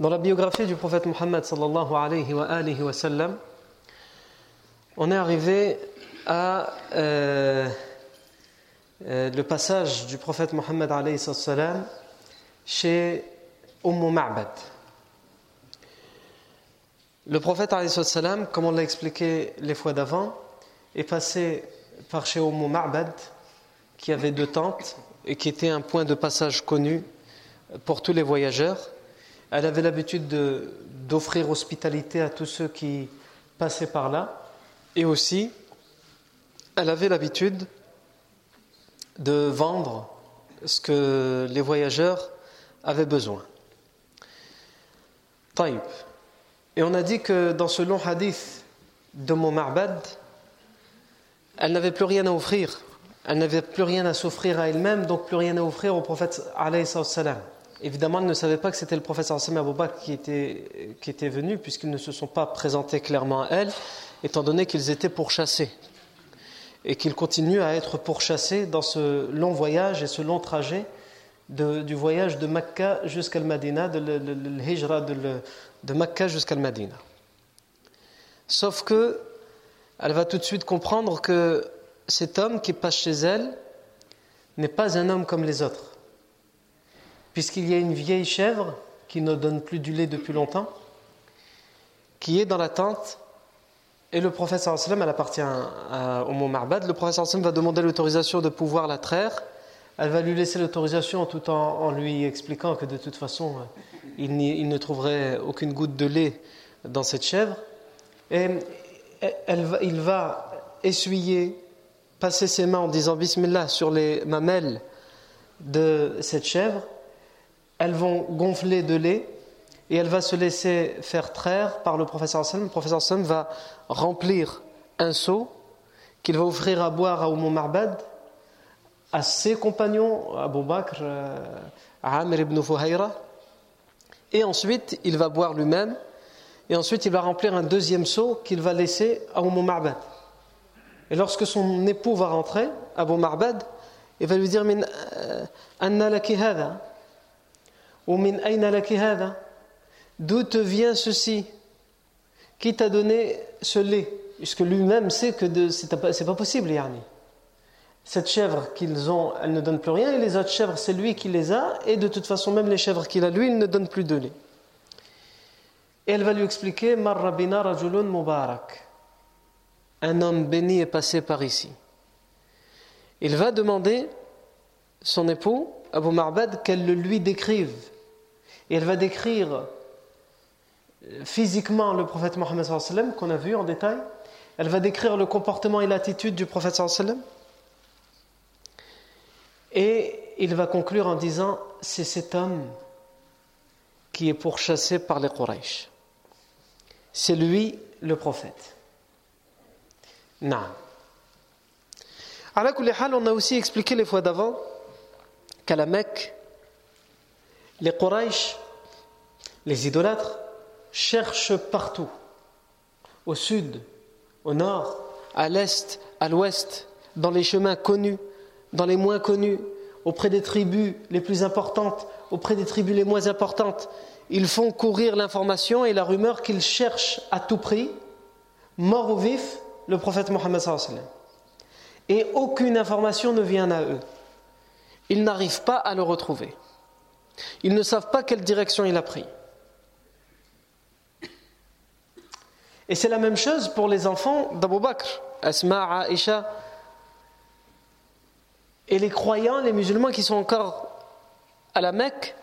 Dans la biographie du prophète Mohammed sallallahu alayhi wa, sallam, on est arrivé à euh, euh, le passage du prophète Mohammed chez Umm Ma'bad. Le prophète comme on l'a expliqué les fois d'avant, est passé par chez Umm Ma'bad qui avait deux tentes et qui était un point de passage connu pour tous les voyageurs. Elle avait l'habitude d'offrir hospitalité à tous ceux qui passaient par là. Et aussi, elle avait l'habitude de vendre ce que les voyageurs avaient besoin. Taïb. Et on a dit que dans ce long hadith de Marbad, elle n'avait plus rien à offrir. Elle n'avait plus rien à s'offrir à elle-même, donc plus rien à offrir au prophète alayhi salam. Évidemment, elle ne savait pas que c'était le professeur Hassan Abou qui était, qui était venu, puisqu'ils ne se sont pas présentés clairement à elle, étant donné qu'ils étaient pourchassés. Et qu'ils continuent à être pourchassés dans ce long voyage et ce long trajet du voyage de Mecca jusqu'à Madina, de l'hijra de, de, de Mecca jusqu'à Madina. Sauf que elle va tout de suite comprendre que cet homme qui passe chez elle n'est pas un homme comme les autres puisqu'il y a une vieille chèvre qui ne donne plus du lait depuis longtemps, qui est dans la tente, et le prophète sallam, elle appartient au mont Marbad, le prophète sallam va demander l'autorisation de pouvoir la traire, elle va lui laisser l'autorisation tout en, lui expliquant que de toute façon, il, ne trouverait aucune goutte de lait dans cette chèvre, et il va essuyer, passer ses mains en disant Bismillah sur les mamelles de cette chèvre, elles vont gonfler de lait et elle va se laisser faire traire par le professeur Hassan. Le professeur Hassan va remplir un seau qu'il va offrir à boire à Oumou Marbad, à ses compagnons, Abu Bakr, à Amir ibn Fuhayra, et ensuite il va boire lui-même, et ensuite il va remplir un deuxième seau qu'il va laisser à Oumou Marbad. Et lorsque son époux va rentrer, Abu Marbad, il va lui dire Min anna laki hada D'où te vient ceci? Qui t'a donné ce lait? Puisque lui-même sait que c'est pas, possible, Yani. Cette chèvre qu'ils ont, elle ne donne plus rien, et les autres chèvres, c'est lui qui les a, et de toute façon, même les chèvres qu'il a, lui, il ne donne plus de lait. Et elle va lui expliquer Marrabina rajulun mubarak. Un homme béni est passé par ici. Il va demander son époux, Abu Marbad, qu'elle le lui décrive. Et elle va décrire physiquement le prophète Mohammed qu'on a vu en détail. Elle va décrire le comportement et l'attitude du prophète Et il va conclure en disant c'est cet homme qui est pourchassé par les Quraysh. C'est lui le prophète. Non. Alors, on a aussi expliqué les fois d'avant qu'à la Mecque, les Quraysh, les idolâtres, cherchent partout, au sud, au nord, à l'est, à l'ouest, dans les chemins connus, dans les moins connus, auprès des tribus les plus importantes, auprès des tribus les moins importantes. Ils font courir l'information et la rumeur qu'ils cherchent à tout prix, mort ou vif, le prophète Mohammed. Et aucune information ne vient à eux. Ils n'arrivent pas à le retrouver. Ils ne savent pas quelle direction il a pris. Et c'est la même chose pour les enfants d'Abu Bakr, Asma, Aisha, et les croyants, les musulmans qui sont encore à la Mecque,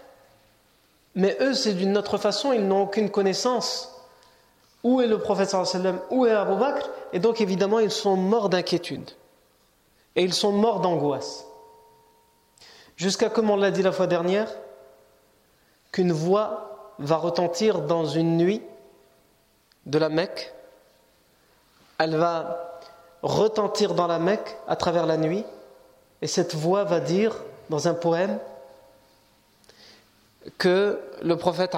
mais eux, c'est d'une autre façon, ils n'ont aucune connaissance. Où est le prophète où est Abu Bakr Et donc évidemment, ils sont morts d'inquiétude. Et ils sont morts d'angoisse. Jusqu'à, comme on l'a dit la fois dernière, qu'une voix va retentir dans une nuit de la Mecque. Elle va retentir dans la Mecque à travers la nuit. Et cette voix va dire dans un poème que le prophète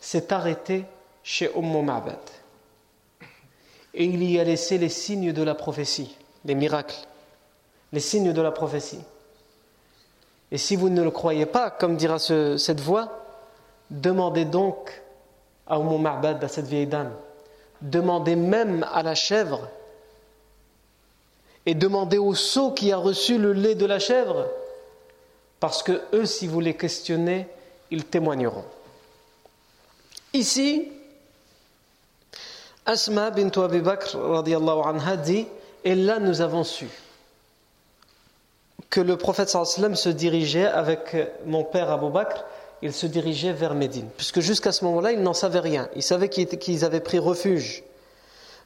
s'est arrêté chez Umm Ma'bad. Et il y a laissé les signes de la prophétie, les miracles, les signes de la prophétie. Et si vous ne le croyez pas, comme dira cette voix, demandez donc à Umm Ma'bad, à cette vieille dame, demandez même à la chèvre et demandez au sceau qui a reçu le lait de la chèvre, parce que eux, si vous les questionnez, ils témoigneront. Ici, Asma bint Abi Bakr anha dit Et là, nous avons su que le prophète sallam se dirigeait avec mon père Abu Bakr, il se dirigeait vers Médine. Puisque jusqu'à ce moment-là, il n'en savait rien. Il savait qu'ils avaient pris refuge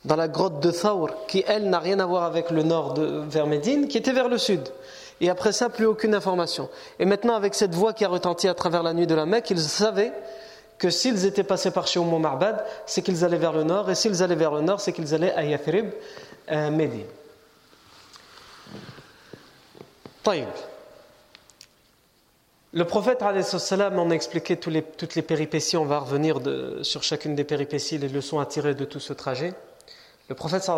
dans la grotte de Thawr, qui elle n'a rien à voir avec le nord de, vers Médine, qui était vers le sud. Et après ça, plus aucune information. Et maintenant, avec cette voix qui a retenti à travers la nuit de la Mecque, ils savaient que s'ils étaient passés par chez Umm Marbad, c'est qu'ils allaient vers le nord, et s'ils allaient vers le nord, c'est qu'ils allaient à Yathrib, à Médine. Le prophète en a expliqué toutes les péripéties. On va revenir sur chacune des péripéties, les leçons à tirer de tout ce trajet. Le prophète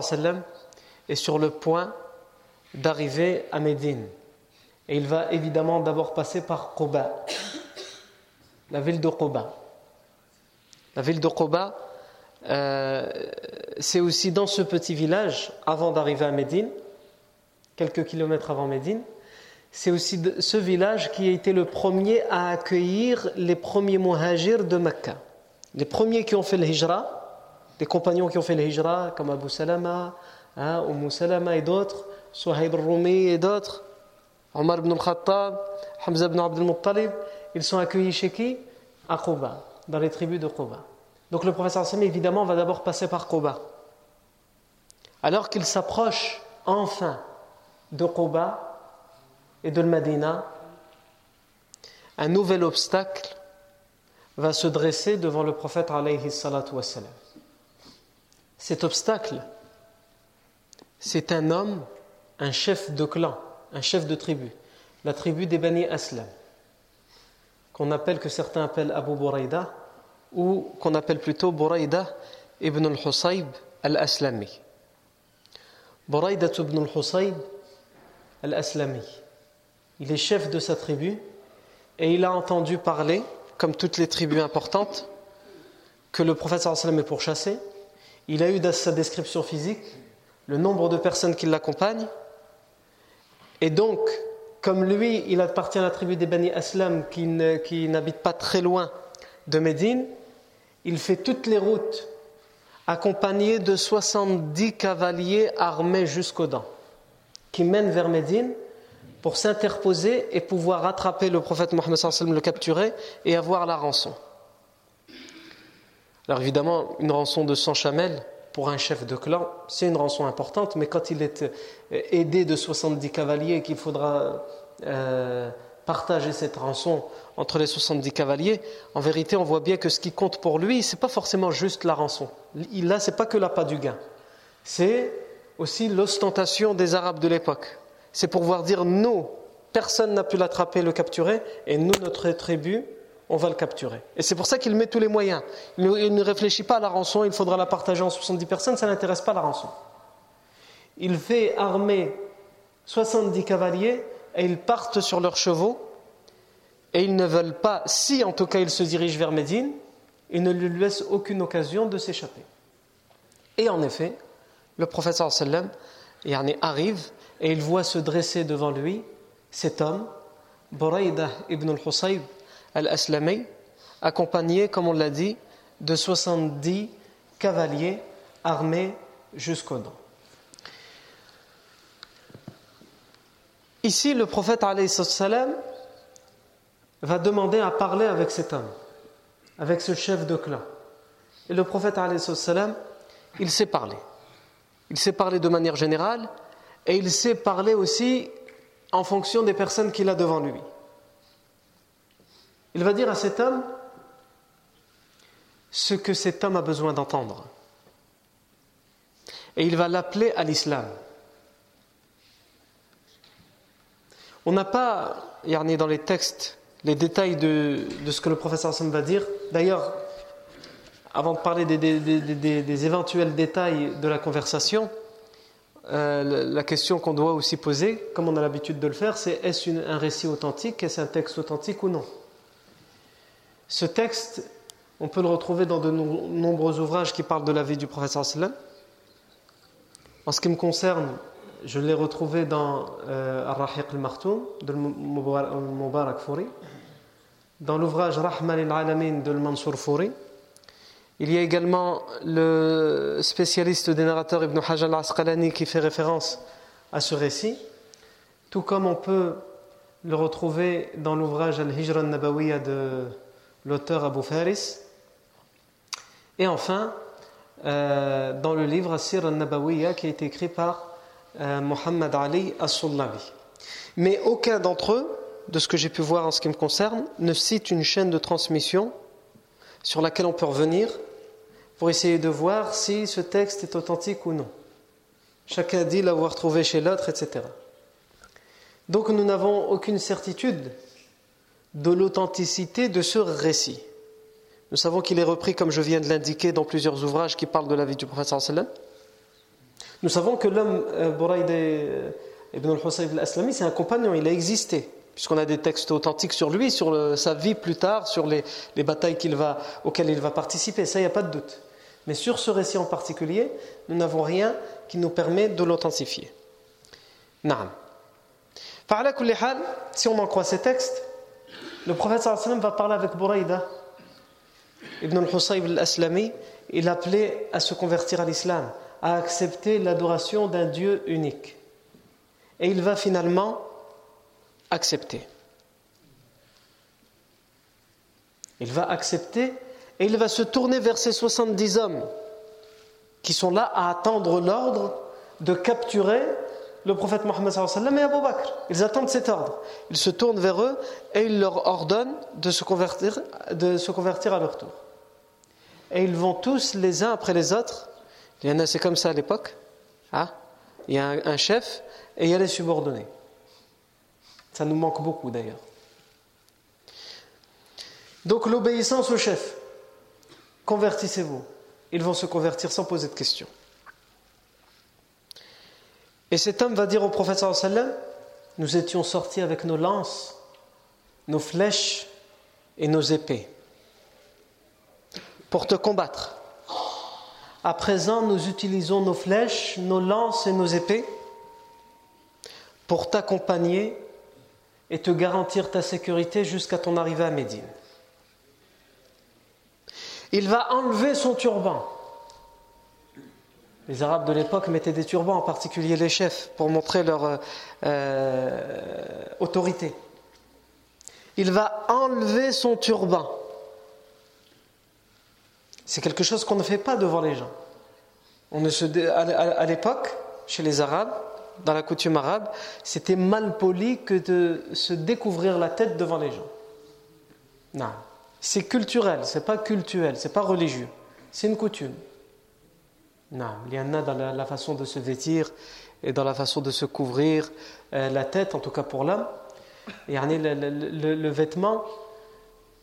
est sur le point d'arriver à Médine. Et il va évidemment d'abord passer par Quba, la ville de Quba. La ville de Quba, euh, c'est aussi dans ce petit village, avant d'arriver à Médine, quelques kilomètres avant Médine, c'est aussi ce village qui a été le premier à accueillir les premiers muhajirs de Mecca. Les premiers qui ont fait le hijra, des compagnons qui ont fait le hijra, comme Abu Salama, hein, Salama et d'autres, Suhaib al-Rumi et d'autres, Omar ibn al-Khattab, Hamza ibn Abdul Muttalib, ils sont accueillis chez qui? À Quba, dans les tribus de Quba. Donc le professeur Sam, évidemment, va d'abord passer par Quba. Alors qu'il s'approche enfin de Quba et de Medina, un nouvel obstacle va se dresser devant le prophète alayhi. Cet obstacle, c'est un homme, un chef de clan, un chef de tribu, la tribu des Bani Aslam, qu'on appelle, que certains appellent Abu Buraida, ou qu'on appelle plutôt Buraida ibn al-Husayb al-Aslami. Buraida ibn al-Husayb al-Aslami. Il est chef de sa tribu et il a entendu parler, comme toutes les tribus importantes, que le prophète sallam est pourchassé il a eu dans sa description physique le nombre de personnes qui l'accompagnent. Et donc, comme lui, il appartient à la tribu des Bani Aslam qui, n'habite pas très loin de Médine, il fait toutes les routes accompagné de 70 cavaliers armés jusqu'aux dents qui mènent vers Médine pour s'interposer et pouvoir rattraper le prophète Mohammed le capturer et avoir la rançon. Alors évidemment, une rançon de 100 chamelles pour un chef de clan, c'est une rançon importante, mais quand il est euh, aidé de 70 cavaliers et qu'il faudra euh, partager cette rançon entre les 70 cavaliers, en vérité, on voit bien que ce qui compte pour lui, c'est pas forcément juste la rançon. Là, c'est pas que l'appât du gain. C'est aussi l'ostentation des Arabes de l'époque. C'est pour pouvoir dire nous, personne n'a pu l'attraper, le capturer, et nous, notre tribu, on va le capturer. Et c'est pour ça qu'il met tous les moyens. Il ne réfléchit pas à la rançon, il faudra la partager en 70 personnes, ça n'intéresse pas la rançon. Il fait armer 70 cavaliers et ils partent sur leurs chevaux et ils ne veulent pas, si en tout cas ils se dirigent vers Médine, ils ne lui laissent aucune occasion de s'échapper. Et en effet, le professeur sallam arrive et il voit se dresser devant lui cet homme, Buraïda ibn al-Husayb al-Aslami, accompagné, comme on l'a dit, de 70 cavaliers armés jusqu'aux dents. Ici, le prophète salam va demander à parler avec cet homme, avec ce chef de clan. Et le prophète salam, il sait parler. Il sait parler de manière générale et il sait parler aussi en fonction des personnes qu'il a devant lui. Il va dire à cet homme ce que cet homme a besoin d'entendre. Et il va l'appeler à l'islam. On n'a pas, Yarni, dans les textes, les détails de, ce que le professeur Hassan va dire. D'ailleurs, avant de parler des, éventuels détails de la conversation, euh, la question qu'on doit aussi poser, comme on a l'habitude de le faire, c'est est-ce un récit authentique, est-ce un texte authentique ou non? Ce texte, on peut le retrouver dans de nombreux ouvrages qui parlent de la vie du professeur sallam. En ce qui me concerne, je l'ai retrouvé dans euh, Ar-Rahiq al-Martoum de Mubarak Fouri, dans l'ouvrage Rahman al-Alamin de Mansour Fouri. Il y a également le spécialiste des narrateurs Ibn Hajar al-Asqalani qui fait référence à ce récit, tout comme on peut le retrouver dans l'ouvrage Al-Hijra al-Nabawiyya de l'auteur Abu Faris. Et enfin, euh, dans le livre Asir al-Nabawiyya qui a été écrit par euh, Muhammad Ali as-Sullavi. Mais aucun d'entre eux, de ce que j'ai pu voir en ce qui me concerne, ne cite une chaîne de transmission sur laquelle on peut revenir pour essayer de voir si ce texte est authentique ou non. Chacun dit l'avoir trouvé chez l'autre, etc. Donc nous n'avons aucune certitude de l'authenticité de ce récit. Nous savons qu'il est repris, comme je viens de l'indiquer, dans plusieurs ouvrages qui parlent de la vie du prophète sallam. Nous savons que l'homme euh, Buraïd euh, ibn al-Husayb al-Aslami, c'est un compagnon, il a existé, puisqu'on a des textes authentiques sur lui, sur sa vie plus tard, sur les, batailles va, auxquelles il va participer, ça, il n'y a pas de doute. Mais sur ce récit en particulier, nous n'avons rien qui nous permet de l'authentifier. Naam. Si on en croit ces textes, le prophète va parler avec Buraïda ibn al-Husayb al-Aslami. Il appelait à se convertir à l'islam, à accepter l'adoration d'un Dieu unique. Et il va finalement accepter. Il va accepter et il va se tourner vers ces 70 hommes qui sont là à attendre l'ordre de capturer le prophète Mohammed et Abu Bakr. Ils attendent cet ordre. Ils se tournent vers eux et ils leur ordonnent de se convertir, de se convertir à leur tour. Et ils vont tous les uns après les autres. Il y en a, c'est comme ça à l'époque. Hein? Il y a un, chef et il y a les subordonnés. Ça nous manque beaucoup d'ailleurs. Donc l'obéissance au chef. Convertissez-vous. Ils vont se convertir sans poser de questions. Et cet homme va dire au prophète sallam Nous étions sortis avec nos lances, nos flèches et nos épées pour te combattre. À présent, nous utilisons nos flèches, nos lances et nos épées pour t'accompagner et te garantir ta sécurité jusqu'à ton arrivée à Médine. Il va enlever son turban les Arabes de l'époque mettaient des turbans, en particulier les chefs, pour montrer leur euh, euh, autorité. Il va enlever son turban. C'est quelque chose qu'on ne fait pas devant les gens. On ne se, à l'époque, chez les Arabes, dans la coutume arabe, c'était mal poli que de se découvrir la tête devant les gens. Non, c'est culturel, c'est pas cultuel, c'est pas religieux, c'est une coutume. Non, il y en a dans la, façon de se vêtir et dans la façon de se couvrir euh, la tête, en tout cas pour l'homme. Le, le, le, vêtement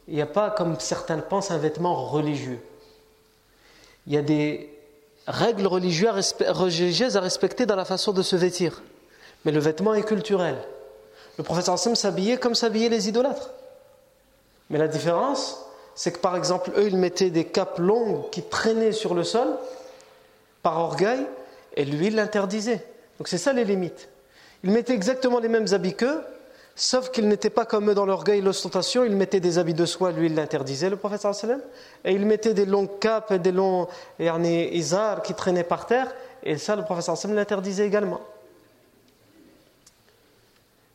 il n'y a pas, comme certains le pensent, un vêtement religieux. Il y a des règles religieuses à respecter dans la façon de se vêtir. Mais le vêtement est culturel. Le professeur Hassan s'habillait comme s'habillaient les idolâtres. Mais la différence, c'est que par exemple, eux, ils mettaient des capes longues qui traînaient sur le sol par orgueil, et lui, il l'interdisait. Donc c'est ça les limites. Il mettait exactement les mêmes habits qu'eux, sauf qu'il n'était pas comme eux dans l'orgueil et l'ostentation, il mettait des habits de soie, lui il l'interdisait, le prophète sallam, et il mettait des longues capes et des longs izar qui traînaient par terre, et ça le prophète sallam l'interdisait également.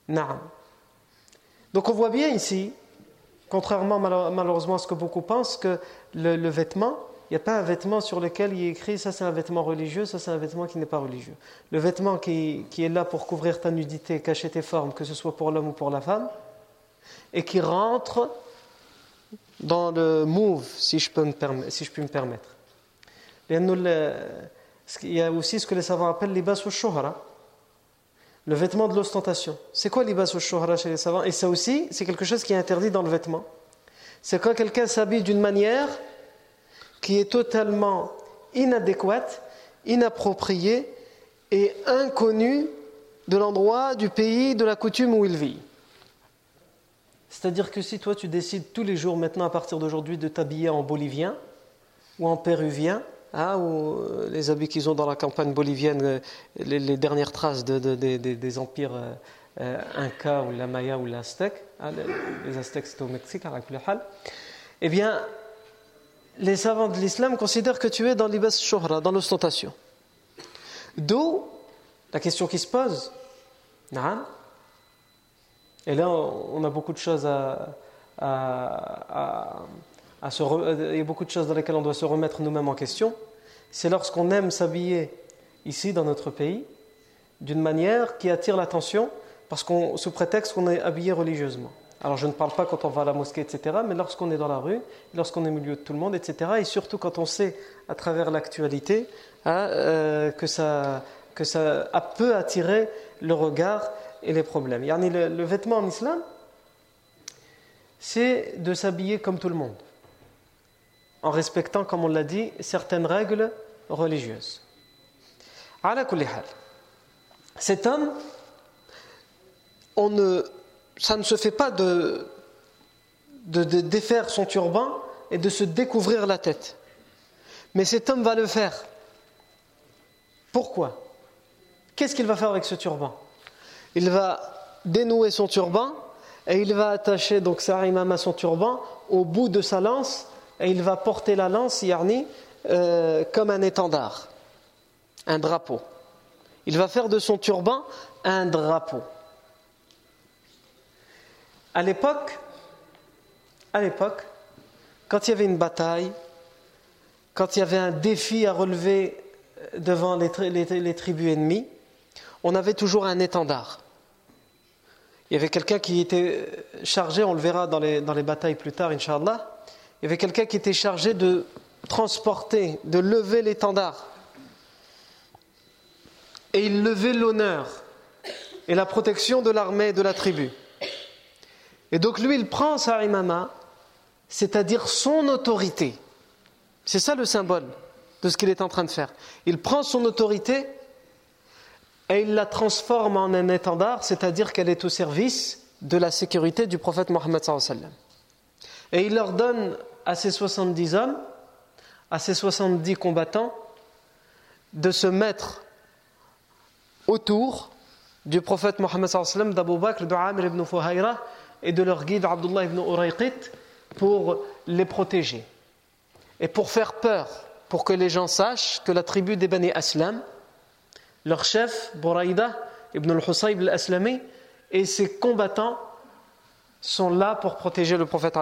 Donc on voit bien ici, contrairement malheureusement à ce que beaucoup pensent, que le vêtement, il n'y a pas un vêtement sur lequel il est écrit ça c'est un vêtement religieux, ça c'est un vêtement qui n'est pas religieux. Le vêtement qui, est là pour couvrir ta nudité, cacher tes formes, que ce soit pour l'homme ou pour la femme, et qui rentre dans le move, si je peux me, si je puis me permettre. Il y a aussi ce que les savants appellent l'ibas ou le vêtement de l'ostentation. C'est quoi l'ibas ou chez les savants? Et ça aussi, c'est quelque chose qui est interdit dans le vêtement. C'est quand quelqu'un s'habille d'une manière qui est totalement inadéquate, inappropriée et inconnue de l'endroit, du pays, de la coutume où il vit. C'est-à-dire que si toi tu décides tous les jours maintenant à partir d'aujourd'hui de t'habiller en bolivien ou en péruvien, hein, ou euh, les habits qu'ils ont dans la campagne bolivienne, euh, les, dernières traces des empires euh, Inca ou la Maya ou l'Aztèque, hein, les, Aztèques c'était au Mexique, à eh bien les savants de l'islam considèrent que tu es dans l'ibas shuhra, dans l'ostentation. D'où la question qui se pose. Et là, on a beaucoup de choses à, se a beaucoup de choses dans lesquelles on doit se remettre nous-mêmes en question. C'est lorsqu'on aime s'habiller ici dans notre pays d'une manière qui attire l'attention parce qu'on sous prétexte qu'on est habillé religieusement. Alors je ne parle pas quand on va à la mosquée, etc., mais lorsqu'on est dans la rue, lorsqu'on est au milieu de tout le monde, etc., et surtout quand on sait à travers l'actualité hein, euh, que, ça, que ça peut attirer le regard et les problèmes. Le, le vêtement en islam, c'est de s'habiller comme tout le monde, en respectant, comme on l'a dit, certaines règles religieuses. Cet homme, on ne ça ne se fait pas de, défaire son turban et de se découvrir la tête. Mais cet homme va le faire. Pourquoi? Qu'est-ce qu'il va faire avec ce turban? Il va dénouer son turban et il va attacher donc sa à son turban au bout de sa lance et il va porter la lance, yarni, euh, comme un étendard, un drapeau. Il va faire de son turban un drapeau. À l'époque, quand il y avait une bataille, quand il y avait un défi à relever devant les, tribus ennemies, on avait toujours un étendard. Il y avait quelqu'un qui était chargé, on le verra dans les, dans les batailles plus tard, Inch'Allah, il y avait quelqu'un qui était chargé de transporter, de lever l'étendard. Et il levait l'honneur et la protection de l'armée et de la tribu. Et donc lui, il prend sa imama, c'est-à-dire son autorité. C'est ça le symbole de ce qu'il est en train de faire. Il prend son autorité et il la transforme en un étendard, c'est-à-dire qu'elle est au service de la sécurité du prophète Mohammed. Et il leur donne à ces 70 hommes, à ces 70 combattants, de se mettre autour du prophète Mohammed d'Abu Bakr, de ibn Fuhayra, et de leur guide Abdullah ibn Urayqit pour les protéger et pour faire peur, pour que les gens sachent que la tribu des Bani Aslam, leur chef, Bouraïda ibn al-Husayb al-Aslami, et ses combattants sont là pour protéger le prophète.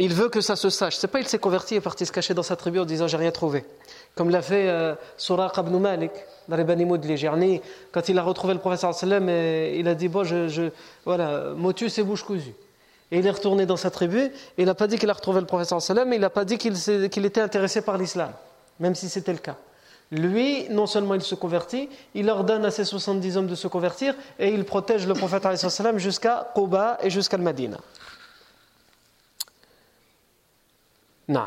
Il veut que ça se sache. C'est pas il s'est converti et est parti se cacher dans sa tribu en disant j'ai rien trouvé. Comme l'a fait euh, Suraq ibn Malik dans les Bani Moudli. Quand il a retrouvé le prophète sallam, il a dit bon, je, voilà, motus et bouche cousue. Et il est retourné dans sa tribu. Et il n'a pas dit qu'il a retrouvé le prophète sallam, mais il n'a pas dit qu'il était intéressé par l'islam, même si c'était le cas. Lui, non seulement il se convertit, il ordonne à ses 70 hommes de se convertir et il protège le prophète jusqu'à Quba et jusqu'à Medina. Non.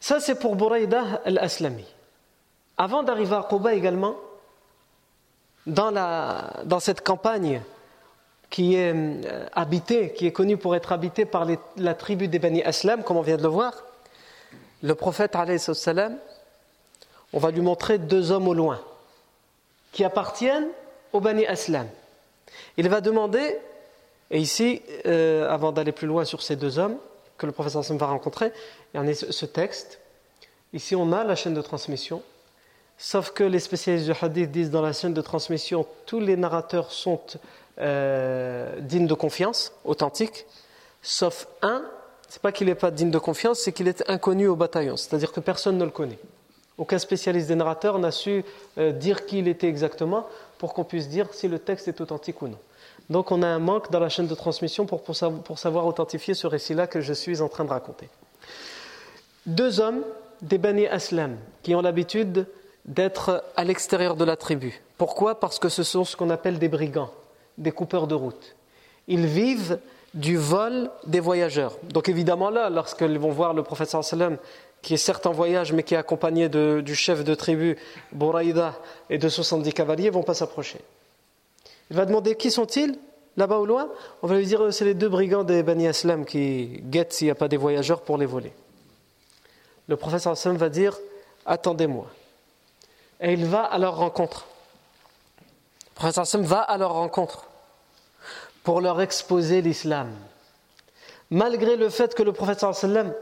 Ça, c'est pour Bouraïda al-Aslami. Avant d'arriver à Quba également, dans, la, dans cette campagne qui est euh, habitée, qui est connue pour être habitée par la tribu des Bani Aslam, comme on vient de le voir, le prophète, salam, on va lui montrer deux hommes au loin qui appartiennent aux Bani Aslam. Il va demander, et ici, euh, avant d'aller plus loin sur ces deux hommes que le professeur Hassan va rencontrer, il y en a ce texte. Ici, on a la chaîne de transmission, sauf que les spécialistes du hadith disent dans la chaîne de transmission, tous les narrateurs sont euh, dignes de confiance, authentiques, sauf un, c'est pas qu'il n'est pas digne de confiance, c'est qu'il est inconnu au bataillon, c'est-à-dire que personne ne le connaît. Aucun spécialiste des narrateurs n'a su euh, dire qui il était exactement pour qu'on puisse dire si le texte est authentique ou non. Donc on a un manque dans la chaîne de transmission pour, savoir authentifier ce récit-là que je suis en train de raconter. Deux hommes des Bani Aslam qui ont l'habitude d'être à l'extérieur de la tribu. Pourquoi? Parce que ce sont ce qu'on appelle des brigands, des coupeurs de route. Ils vivent du vol des voyageurs. Donc évidemment là, lorsqu'ils vont voir le prophète sallam qui est certes en voyage mais qui est accompagné du chef de tribu Bouraïda et de 70 cavaliers, vont pas s'approcher. Il va demander qui sont-ils? Là-bas au loin? On va lui dire euh, c'est les deux brigands des Bani Aslam qui guettent s'il n'y a pas des voyageurs pour les voler. Le prophète sallam va dire attendez-moi. Et il va à leur rencontre. Le prophète sallam va à leur rencontre pour leur exposer l'islam. Malgré le fait que le prophète sallam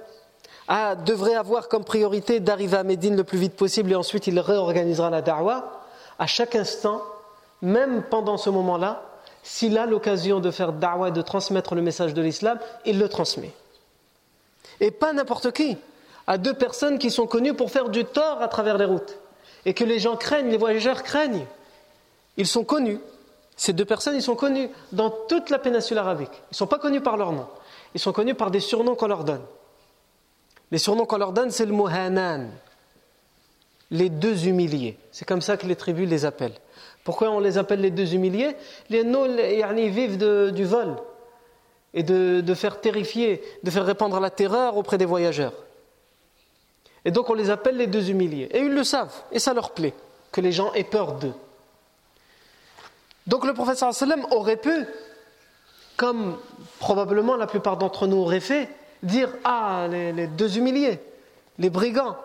devrait avoir comme priorité d'arriver à Médine le plus vite possible et ensuite il réorganisera la da'wah, à chaque instant, même pendant ce moment-là, s'il a l'occasion de faire da'wah et de transmettre le message de l'islam, il le transmet. Et pas n'importe qui, à deux personnes qui sont connues pour faire du tort à travers les routes et que les gens craignent, les voyageurs craignent. Ils sont connus. Ces deux personnes, ils sont connus dans toute la péninsule arabique. Ils ne sont pas connus par leur nom. Ils sont connus par des surnoms qu'on leur donne. Les surnoms qu'on leur donne, c'est le Muhanan, les deux humiliés. C'est comme ça que les tribus les appellent. Pourquoi on les appelle les deux humiliés? Les noms, ils vivent du vol et de, faire terrifier, de faire répandre la terreur auprès des voyageurs. Et donc on les appelle les deux humiliés. Et ils le savent, et ça leur plaît, que les gens aient peur d'eux. Donc le prophète sallam aurait pu, comme probablement la plupart d'entre nous auraient fait, dire Ah, les, deux humiliés, les brigands,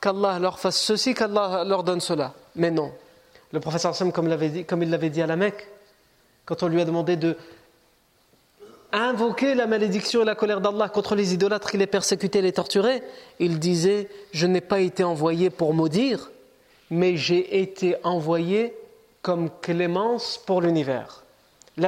qu'Allah leur fasse ceci, qu'Allah leur donne cela. Mais non. Le professeur Sam, comme, il l'avait dit à la Mecque, quand on lui a demandé de invoquer la malédiction et la colère d'Allah contre les idolâtres qui les persécutaient et les torturaient, il disait Je n'ai pas été envoyé pour maudire, mais j'ai été envoyé comme clémence pour l'univers. Je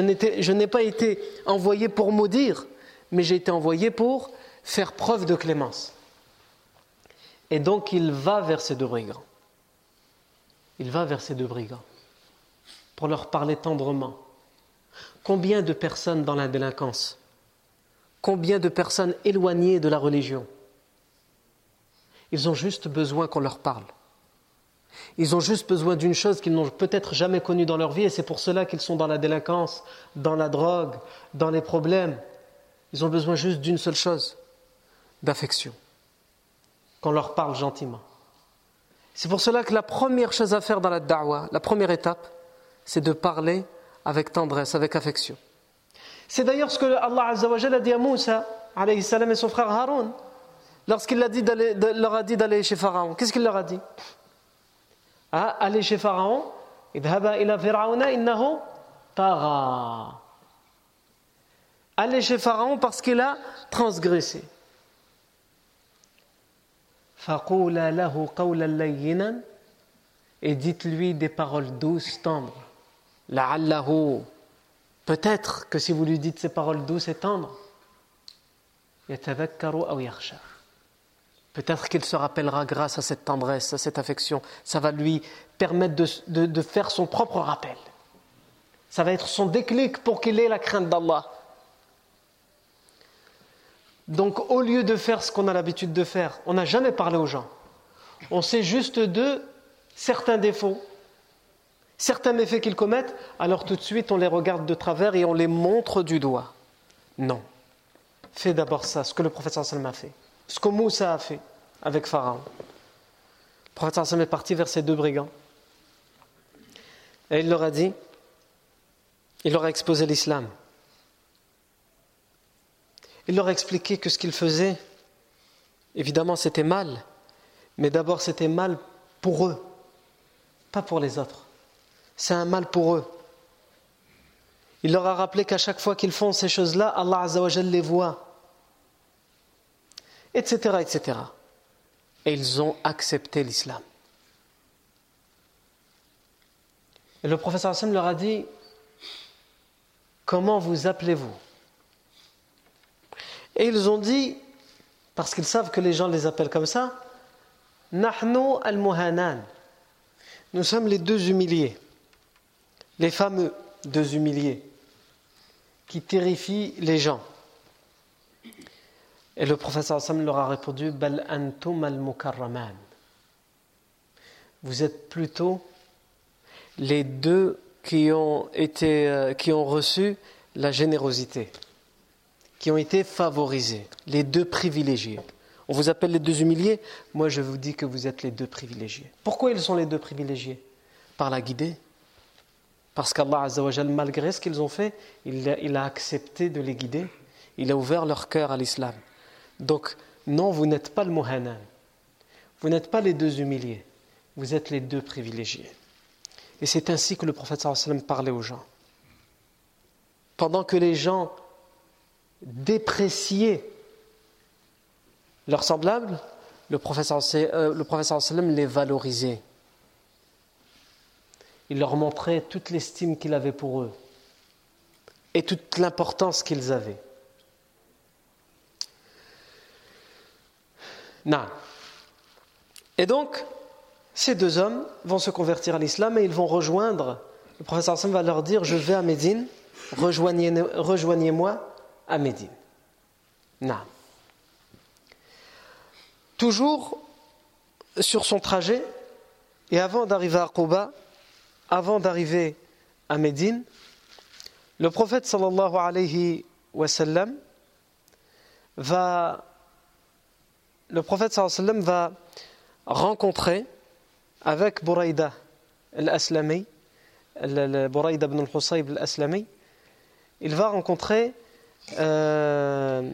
n'ai pas été envoyé pour maudire, mais j'ai été envoyé pour faire preuve de clémence. Et donc il va vers ces deux brigands. Il va vers ces deux brigands pour leur parler tendrement. Combien de personnes dans la délinquance? Combien de personnes éloignées de la religion? Ils ont juste besoin qu'on leur parle. Ils ont juste besoin d'une chose qu'ils n'ont peut-être jamais connue dans leur vie et c'est pour cela qu'ils sont dans la délinquance, dans la drogue, dans les problèmes. Ils ont besoin juste d'une seule chose, d'affection, qu'on leur parle gentiment. C'est pour cela que la première chose à faire dans la da'wah, la première étape, c'est de parler avec tendresse, avec affection. C'est d'ailleurs ce que Allah a dit à Moussa et son frère Haroun lorsqu'il leur a dit d'aller chez Pharaon. Qu'est-ce qu'il leur a dit? Ah, Allez chez Pharaon, Allez chez Pharaon parce qu'il a transgressé. Et dites-lui des paroles douces, tendres. La'allahu. Peut-être que si vous lui dites ces paroles douces et tendres, Peut-être qu'il se rappellera grâce à cette tendresse, à cette affection. Ça va lui permettre de, de, faire son propre rappel. Ça va être son déclic pour qu'il ait la crainte d'Allah. Donc au lieu de faire ce qu'on a l'habitude de faire, on n'a jamais parlé aux gens. On sait juste de certains défauts certains méfaits qu'ils commettent, alors tout de suite on les regarde de travers et on les montre du doigt. Non. Fais d'abord ça, ce que le prophète sallam a fait. Ce que Moussa a fait avec Pharaon. Le prophète sallam est parti vers ces deux brigands. Et il leur a dit, il leur a exposé l'islam. Il leur a expliqué que ce qu'ils faisaient, évidemment, c'était mal. Mais d'abord, c'était mal pour eux, pas pour les autres. C'est un mal pour eux. Il leur a rappelé qu'à chaque fois qu'ils font ces choses-là, Allah Azzawajal les voit. Etc. etc. Et ils ont accepté l'islam. Et le professeur Hassan leur a dit Comment vous appelez-vous? Et ils ont dit, parce qu'ils savent que les gens les appellent comme ça, Nahnu al-Muhanan. Nous sommes les deux humiliés, les fameux deux humiliés qui terrifient les gens. Et le professeur Hassan leur a répondu Bal antum al-mukarraman. Vous êtes plutôt les deux qui ont, été, euh, qui ont reçu la générosité, qui ont été favorisés, les deux privilégiés. On vous appelle les deux humiliés, moi je vous dis que vous êtes les deux privilégiés. Pourquoi ils sont les deux privilégiés? Par la guidée. Parce qu'Allah, malgré ce qu'ils ont fait, il a, accepté de les guider, il a ouvert leur cœur à l'islam. Donc, non, vous n'êtes pas le muhanan, vous n'êtes pas les deux humiliés, vous êtes les deux privilégiés. Et c'est ainsi que le prophète sallam parlait aux gens. Pendant que les gens dépréciaient leurs semblables, le prophète sallam les valorisait. Il leur montrait toute l'estime qu'il avait pour eux et toute l'importance qu'ils avaient. Non. Et donc, ces deux hommes vont se convertir à l'islam et ils vont rejoindre. Le professeur Hassan va leur dire Je vais à Médine, rejoignez-moi à Médine. Non. Toujours sur son trajet, et avant d'arriver à Quba, avant d'arriver à Médine, le prophète sallallahu alayhi wa sallam va le prophète sallallahu alayhi wa sallam va rencontrer avec Bouraïda al-Aslami, Bouraïda ibn al-Husayb al-Aslami, il va rencontrer euh,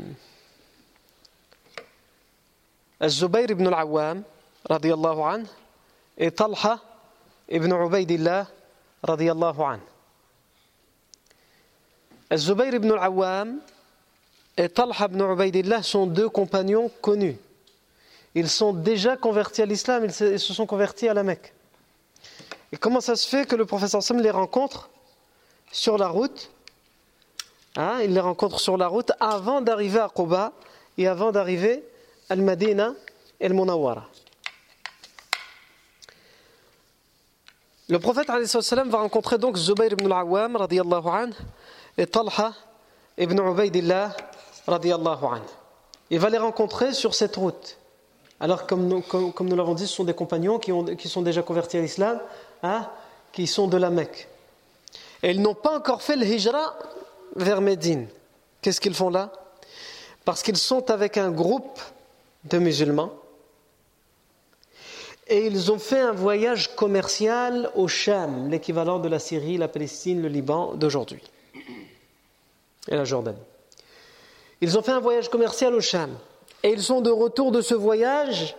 الزبير ibn al-Awwam radiyallahu anhu et Talha ibn Ubaidillah radiyallahu anhu. Zubayr ibn al-Awwam et Talha ibn Ubaidillah sont deux compagnons connus ils sont déjà convertis à l'islam, ils se, sont convertis à la Mecque. Et comment ça se fait que le professeur Sam les rencontre sur la route hein, Il les rencontre sur la route avant d'arriver à Quba et avant d'arriver à Al-Madina et Al-Munawwara. Le prophète va rencontrer donc Zubayr ibn al-Awwam et Talha ibn Ubaidillah Il va les rencontrer sur cette route. Alors, comme nous, l'avons dit, ce sont des compagnons qui, sont déjà convertis à l'islam, hein, qui sont de la Mecque. Et ils n'ont pas encore fait le hijra vers Médine. Qu'est-ce qu'ils font là? Parce qu'ils sont avec un groupe de musulmans et ils ont fait un voyage commercial au Cham, l'équivalent de la Syrie, la Palestine, le Liban d'aujourd'hui, et la Jordanie. Ils ont fait un voyage commercial au Cham. Et ils sont de retour de ce voyage.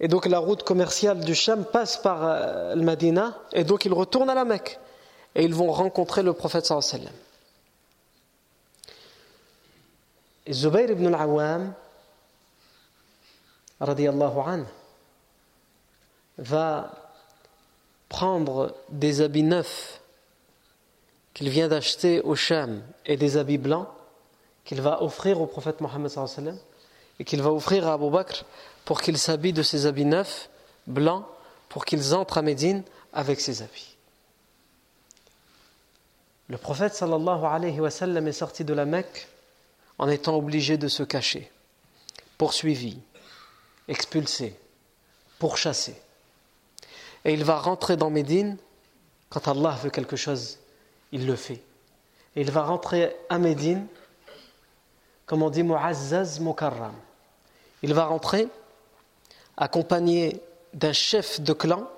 Et donc la route commerciale du Cham passe par euh, le Madina. Et donc ils retournent à la Mecque. Et ils vont rencontrer le prophète sallallahu alayhi wa Et Zubayr ibn al-Awwam, anhu, va prendre des habits neufs qu'il vient d'acheter au Cham et des habits blancs qu'il va offrir au prophète Mohammed et qu'il va offrir à Abu Bakr pour qu'il s'habille de ses habits neufs, blancs, pour qu'ils entrent à Médine avec ses habits. Le prophète sallallahu alayhi wa sallam est sorti de la Mecque en étant obligé de se cacher, poursuivi, expulsé, pourchassé. Et il va rentrer dans Médine Quand Allah veut quelque chose, il le fait. Et il va rentrer à Médine, comme on dit, Mu'azzaz Mukarram. Il va rentrer accompagné d'un chef de clan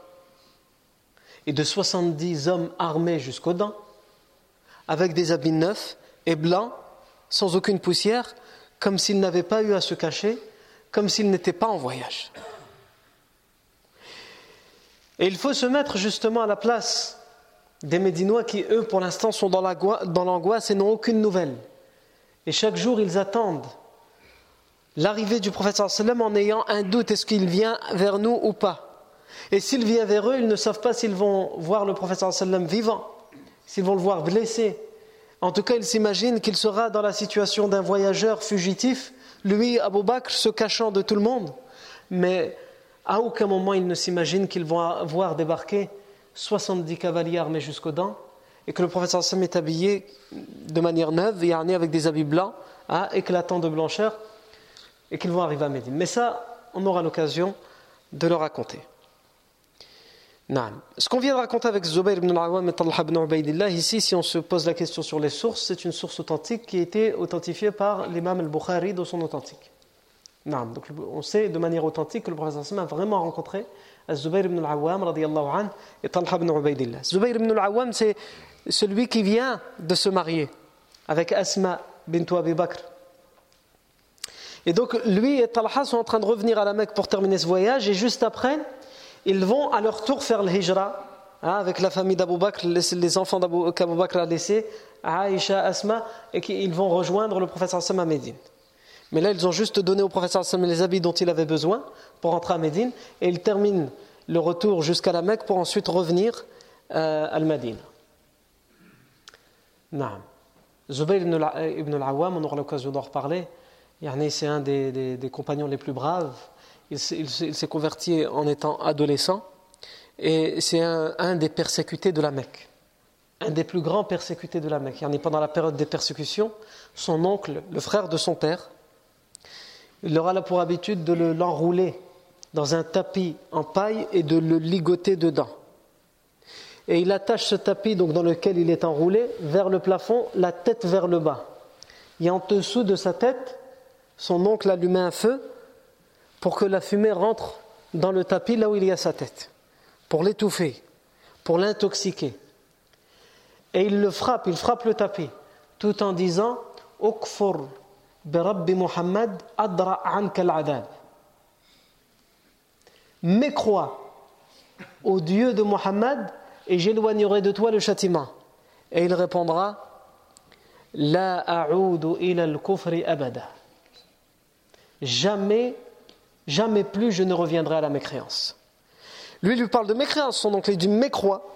et de 70 hommes armés jusqu'aux dents, avec des habits neufs et blancs, sans aucune poussière, comme s'ils n'avaient pas eu à se cacher, comme s'ils n'étaient pas en voyage. Et il faut se mettre justement à la place des Médinois qui, eux, pour l'instant, sont dans l'angoisse et n'ont aucune nouvelle. Et chaque jour, ils attendent l'arrivée du prophète sallam en ayant un doute, est-ce qu'il vient vers nous ou pas? Et s'il vient vers eux, ils ne savent pas s'ils vont voir le prophète sallam vivant, s'ils vont le voir blessé. En tout cas, ils s'imaginent qu'il sera dans la situation d'un voyageur fugitif, lui, Abu Bakr, se cachant de tout le monde. Mais à aucun moment ils ne s'imaginent qu'ils vont voir débarquer 70 cavaliers armés jusqu'aux dents et que le prophète sallam est habillé de manière neuve et avec des habits blancs, hein, éclatants de blancheur et qu'ils vont arriver à Médine. Mais ça, on aura l'occasion de le raconter. Ce qu'on vient de raconter avec Zubayr ibn al-Awwam et Talha ibn Ubaidillah, ici, si on se pose la question sur les sources, c'est une source authentique qui a été authentifiée par l'imam al-Bukhari dans son authentique. Donc, on sait de manière authentique que le prophète a vraiment rencontré Zubayr ibn al-Awwam et Talha ibn Ubaidillah. Zubayr ibn al-Awwam, c'est celui qui vient de se marier avec Asma bint Abi Bakr et donc lui et Talha sont en train de revenir à la Mecque pour terminer ce voyage et juste après, ils vont à leur tour faire le hijra hein, avec la famille d'Abou Bakr, les, enfants qu'Abou Bakr a laissés, Aïcha, Asma, et qu'ils vont rejoindre le prophète sallam à Médine. Mais là, ils ont juste donné au prophète sallam les habits dont il avait besoin pour rentrer à Médine et ils terminent le retour jusqu'à la Mecque pour ensuite revenir euh, à Al-Madine. Zubayr ibn al-Awwam, on aura l'occasion d'en reparler c'est un des, compagnons les plus braves. Il, s'est converti en étant adolescent et c'est un, des persécutés de la Mecque. Un des plus grands persécutés de la Mecque. pendant la période des persécutions, son oncle, le frère de son père, il aura là pour habitude de l'enrouler dans un tapis en paille et de le ligoter dedans. Et il attache ce tapis donc dans lequel il est enroulé vers le plafond, la tête vers le bas. Et en dessous de sa tête, son oncle allumait un feu pour que la fumée rentre dans le tapis là où il y a sa tête, pour l'étouffer, pour l'intoxiquer. Et il le frappe, il frappe le tapis, tout en disant Ukfur bi Muhammad adra adab. Mécrois au Dieu de Muhammad et j'éloignerai de toi le châtiment. Et il répondra La a'udu ila al-kufri abada jamais, jamais plus je ne reviendrai à la mécréance. Lui, il lui parle de mécréance, son oncle, il dit mécrois.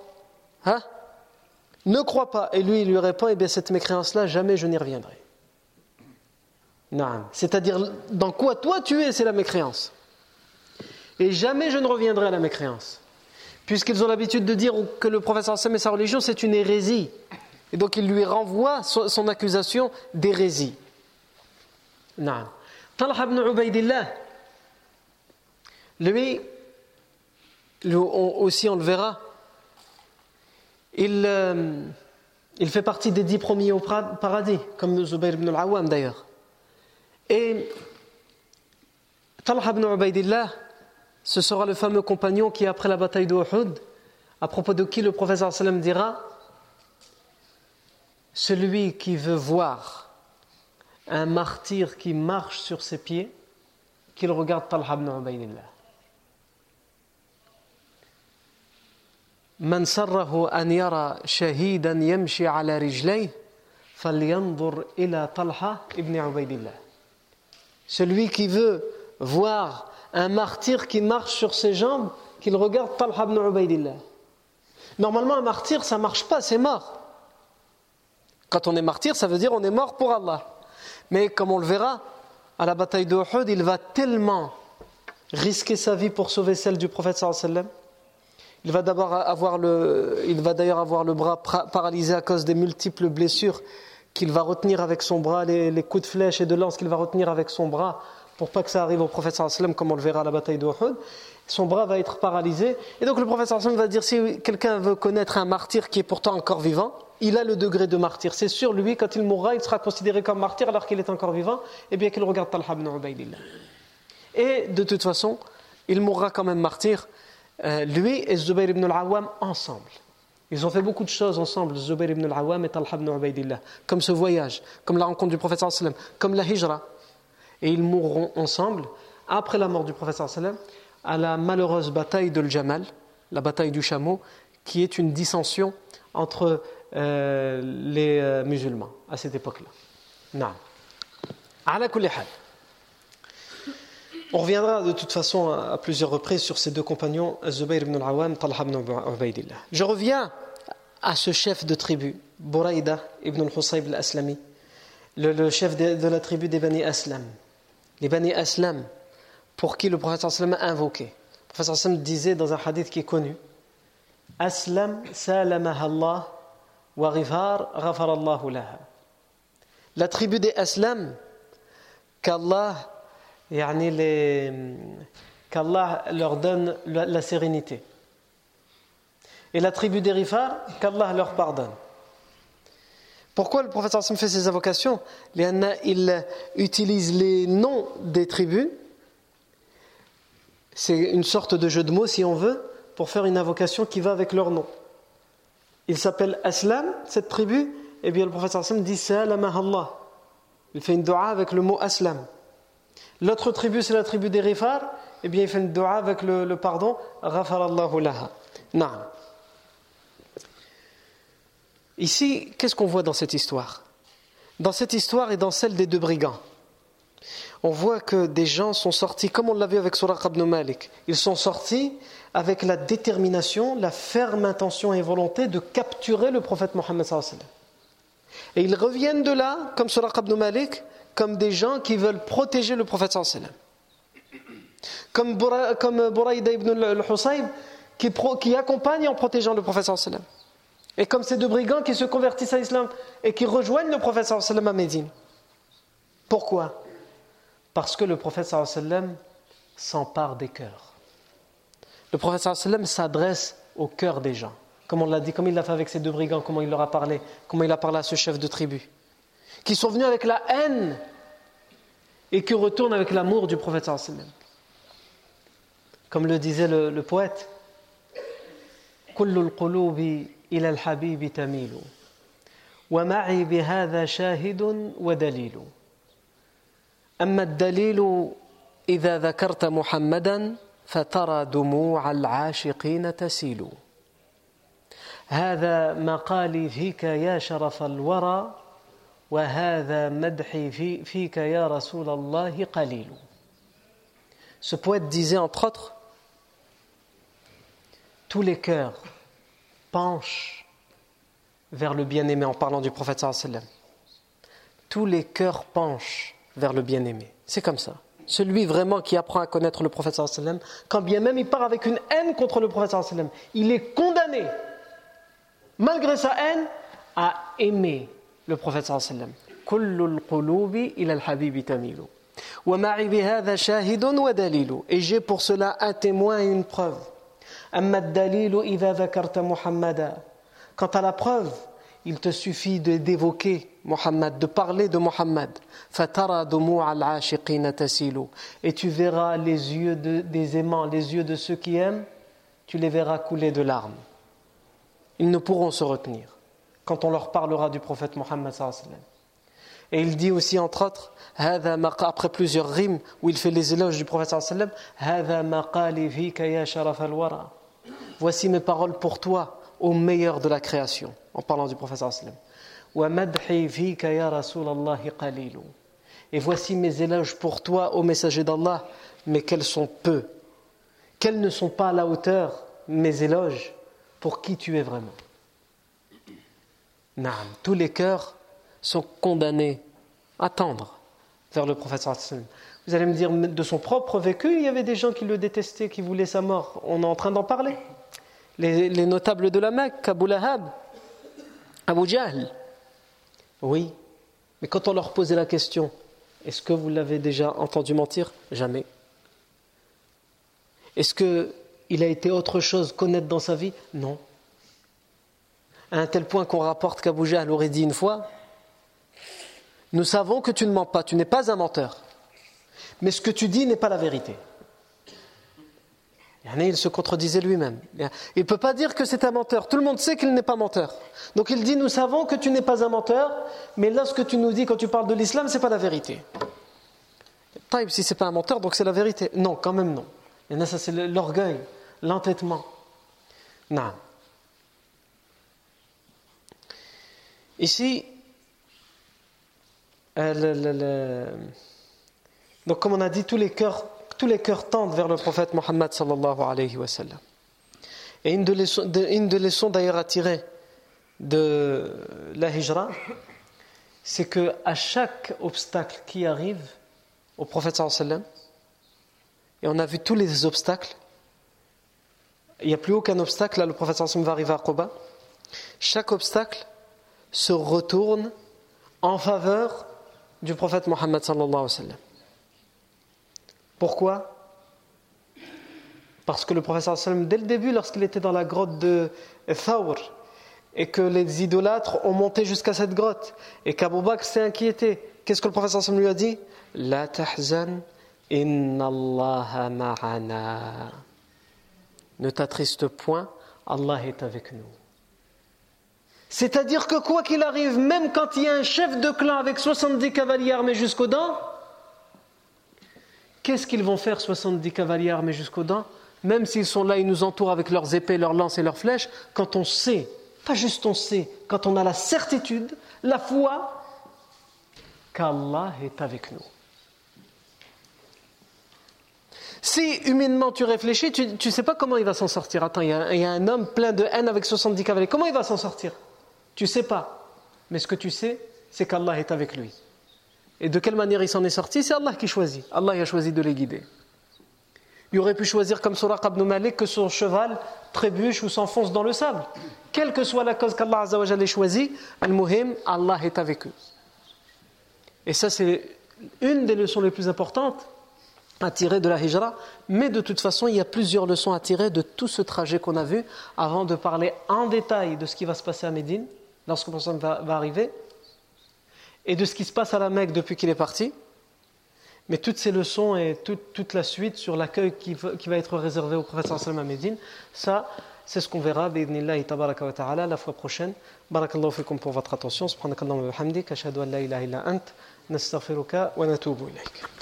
Hein? Ne crois pas. Et lui, il lui répond, eh bien, cette mécréance-là, jamais je n'y reviendrai. Non. C'est-à-dire, dans quoi toi tu es, c'est la mécréance. Et jamais je ne reviendrai à la mécréance. Puisqu'ils ont l'habitude de dire que le professeur Sam et sa religion, c'est une hérésie. Et donc, il lui renvoie son accusation d'hérésie. Non. Talha ibn Ubaidillah, lui, aussi on le verra, il, euh, il fait partie des dix premiers au paradis, comme Zubayr ibn al-Awwam d'ailleurs. Et Talha ibn Ubaidillah, ce sera le fameux compagnon qui, après la bataille de à propos de qui le professeur sallam dira Celui qui veut voir un martyr qui marche sur ses pieds qu'il regarde Talha ibn Ubaydillah. من سره أن يرى شهيدا يمشي على رجليه فلينظر إلى طلحة ibn Ubaydillah. Celui qui veut voir un martyr qui marche sur ses jambes, qu'il regarde Talha ibn Ubaydillah. Normalement, un martyr, ça marche pas, c'est mort. Quand on est martyr, ça veut dire on est mort pour Allah. Mais comme on le verra, à la bataille de Uhud, il va tellement risquer sa vie pour sauver celle du prophète sallam. il va d'abord avoir le, il va d'ailleurs avoir le bras paralysé à cause des multiples blessures qu'il va retenir avec son bras, les, coups de flèche et de lance qu'il va retenir avec son bras pour pas que ça arrive au prophète sallam comme on le verra à la bataille d'Uhud. Son bras va être paralysé. Et donc le prophète sallam va dire si quelqu'un veut connaître un martyr qui est pourtant encore vivant, il a le degré de martyr. C'est sûr, lui, quand il mourra, il sera considéré comme martyr alors qu'il est encore vivant, et bien qu'il regarde Talha ibn. Et de toute façon, il mourra quand même martyr, euh, lui et Zubayr ibn al-Awwam ensemble. Ils ont fait beaucoup de choses ensemble, Zubayr ibn al-Awwam et Talha ibn Ubaidillah, comme ce voyage, comme la rencontre du prophète sallam, comme la hijra. Et ils mourront ensemble, après la mort du prophète sallam, à la malheureuse bataille de Jamal, la bataille du chameau, qui est une dissension entre euh, les euh, musulmans à cette époque-là. Non. On reviendra de toute façon à plusieurs reprises sur ces deux compagnons, Zubayr ibn al-Awwam, Talha ibn Ubaidillah. Je reviens à ce chef de tribu, Buraïda ibn al-Husayb al-Aslami, le, chef de, la tribu des Bani Aslam. Les Bani Aslam, pour qui le prophète a invoqué. Le prophète sallam disait dans un hadith qui est connu Aslam salamaha Allah wa ghifar ghafar Allahu laha. La tribu des Aslam, qu'Allah qu'Allah leur donne la, sérénité. Et la tribu des qu'Allah leur pardonne. Pourquoi le prophète sallam fait ces invocations? Il utilise les noms des tribus c'est une sorte de jeu de mots, si on veut, pour faire une invocation qui va avec leur nom. Il s'appelle Aslam, cette tribu, et eh bien le prophète sallam dit Salamah Allah. Il fait une dua avec le mot Aslam. L'autre tribu, c'est la tribu des Rifar, eh bien il fait une dua avec le, le pardon. Ghafar Allahu laha. Ici, qu'est-ce qu'on voit dans cette histoire? Dans cette histoire et dans celle des deux brigands. On voit que des gens sont sortis, comme on l'a vu avec Suraq ibn Malik, ils sont sortis avec la détermination, la ferme intention et volonté de capturer le prophète Mohammed. Et ils reviennent de là, comme Suraq ibn Malik, comme des gens qui veulent protéger le prophète. Comme, comme Buraïda ibn al-Husayb, qui, accompagne en protégeant le prophète. Et comme ces deux brigands qui se convertissent à l'islam et qui rejoignent le prophète à Médine. Pourquoi? Parce que le prophète sallam s'empare des cœurs. Le prophète sallam s'adresse au cœur des gens. Comme on l'a dit, comme il l'a fait avec ces deux brigands, comment il leur a parlé, comment il a parlé à ce chef de tribu. Qui sont venus avec la haine et qui retournent avec l'amour du prophète sallam. Comme le disait le, le poète, كل القلوب إلى الحبيب تميل ومعي بهذا شاهد ودليل أما الدليل إذا ذكرت محمدا فترى دموع العاشقين تسيل هذا مقالي فيك يا شرف الورى وهذا مدحي في فيك يا رسول الله قليل Ce poète disait entre autres Tous les cœurs penchent vers le bien-aimé en parlant du prophète sallam. Tous les cœurs penchent vers le bien-aimé. C'est comme ça. Celui vraiment qui apprend à connaître le prophète sallam, quand bien même il part avec une haine contre le prophète sallam, il est condamné, malgré sa haine, à aimer le prophète sallam. Et j'ai pour cela un témoin et une preuve. Quant à la preuve, il te suffit d'évoquer Muhammad, de parler de Muhammad. Et tu verras les yeux des aimants, les yeux de ceux qui aiment, tu les verras couler de larmes. Ils ne pourront se retenir quand on leur parlera du prophète Muhammad. Et il dit aussi, entre autres, après plusieurs rimes où il fait les éloges du prophète, voici mes paroles pour toi, au meilleur de la création, en parlant du prophète. Et voici mes éloges pour toi, ô messager d'Allah, mais quels sont peu. Quels ne sont pas à la hauteur mes éloges pour qui tu es vraiment. Tous les cœurs sont condamnés à tendre vers le prophète. Vous allez me dire, de son propre vécu, il y avait des gens qui le détestaient, qui voulaient sa mort. On est en train d'en parler. Les, les, notables de la Mecque, Abu Lahab, Abu Jahl, oui, mais quand on leur posait la question, Est-ce que vous l'avez déjà entendu mentir? Jamais. Est-ce qu'il a été autre chose connaître dans sa vie? Non. À un tel point qu'on rapporte qu'Abu Jahl aurait dit une fois Nous savons que tu ne mens pas, tu n'es pas un menteur. Mais ce que tu dis n'est pas la vérité. Il se contredisait lui-même. Il ne peut pas dire que c'est un menteur. Tout le monde sait qu'il n'est pas menteur. Donc il dit Nous savons que tu n'es pas un menteur, mais là, ce que tu nous dis quand tu parles de l'islam, ce n'est pas la vérité. Taïb, si c'est pas un menteur, donc c'est la vérité. Non, quand même non. Et ça, c'est l'orgueil, l'entêtement. Non. Ici, euh, donc comme on a dit, tous les cœurs tous les cœurs tendent vers le prophète Mohammed. Et une des leçons, d'ailleurs à tirer de la hijra, c'est que à chaque obstacle qui arrive au prophète sallam, et on a vu tous les obstacles, il n'y a plus aucun obstacle, là le prophète sallam va arriver à Quba, chaque obstacle se retourne en faveur du prophète Mohammed. Pourquoi? Parce que le sallam, dès le début, lorsqu'il était dans la grotte de Thawr, et que les idolâtres ont monté jusqu'à cette grotte, et qu'Abou Bakr s'est inquiété, qu'est-ce que le sallam lui a dit? La tahzan, inna Allah ma'ana. Ne t'attriste point, Allah est avec nous. C'est-à-dire que quoi qu'il arrive, même quand il y a un chef de clan avec 70 cavaliers armés jusqu'aux dents, Qu'est-ce qu'ils vont faire 70 cavaliers armés jusqu'aux dents? Même s'ils sont là, ils nous entourent avec leurs épées, leurs lances et leurs flèches, quand on sait, pas juste on sait, quand on a la certitude, la foi, qu'Allah est avec nous. Si humainement tu réfléchis, tu ne sais pas comment il va s'en sortir. Attends, il y, a, un homme plein de haine avec 70 cavaliers. Comment il va s'en sortir? Tu sais pas. Mais ce que tu sais, c'est qu'Allah est avec lui. Et de quelle manière il s'en est sorti C'est Allah qui choisit. Allah a choisi de les guider. Il aurait pu choisir comme Suraq ibn Malik que son cheval trébuche ou s'enfonce dans le sable. Quelle que soit la cause qu'Allah ait choisie, Al-Muhim, Allah est avec eux. Et ça, c'est une des leçons les plus importantes à tirer de la hijra. Mais de toute façon, il y a plusieurs leçons à tirer de tout ce trajet qu'on a vu avant de parler en détail de ce qui va se passer à Médine, lorsque le va, va arriver et de ce qui se passe à la Mecque depuis qu'il est parti. Mais toutes ces leçons et toute, la suite sur l'accueil qui, va être réservé au prophète sallallahu à Médine, ça, c'est ce qu'on verra, la fois prochaine. Barakallahu fikum pour votre attention. Subhanakallahu wa bihamdik. Ashhadu an la ant. Nastaghfiruka wa natubu ilayk.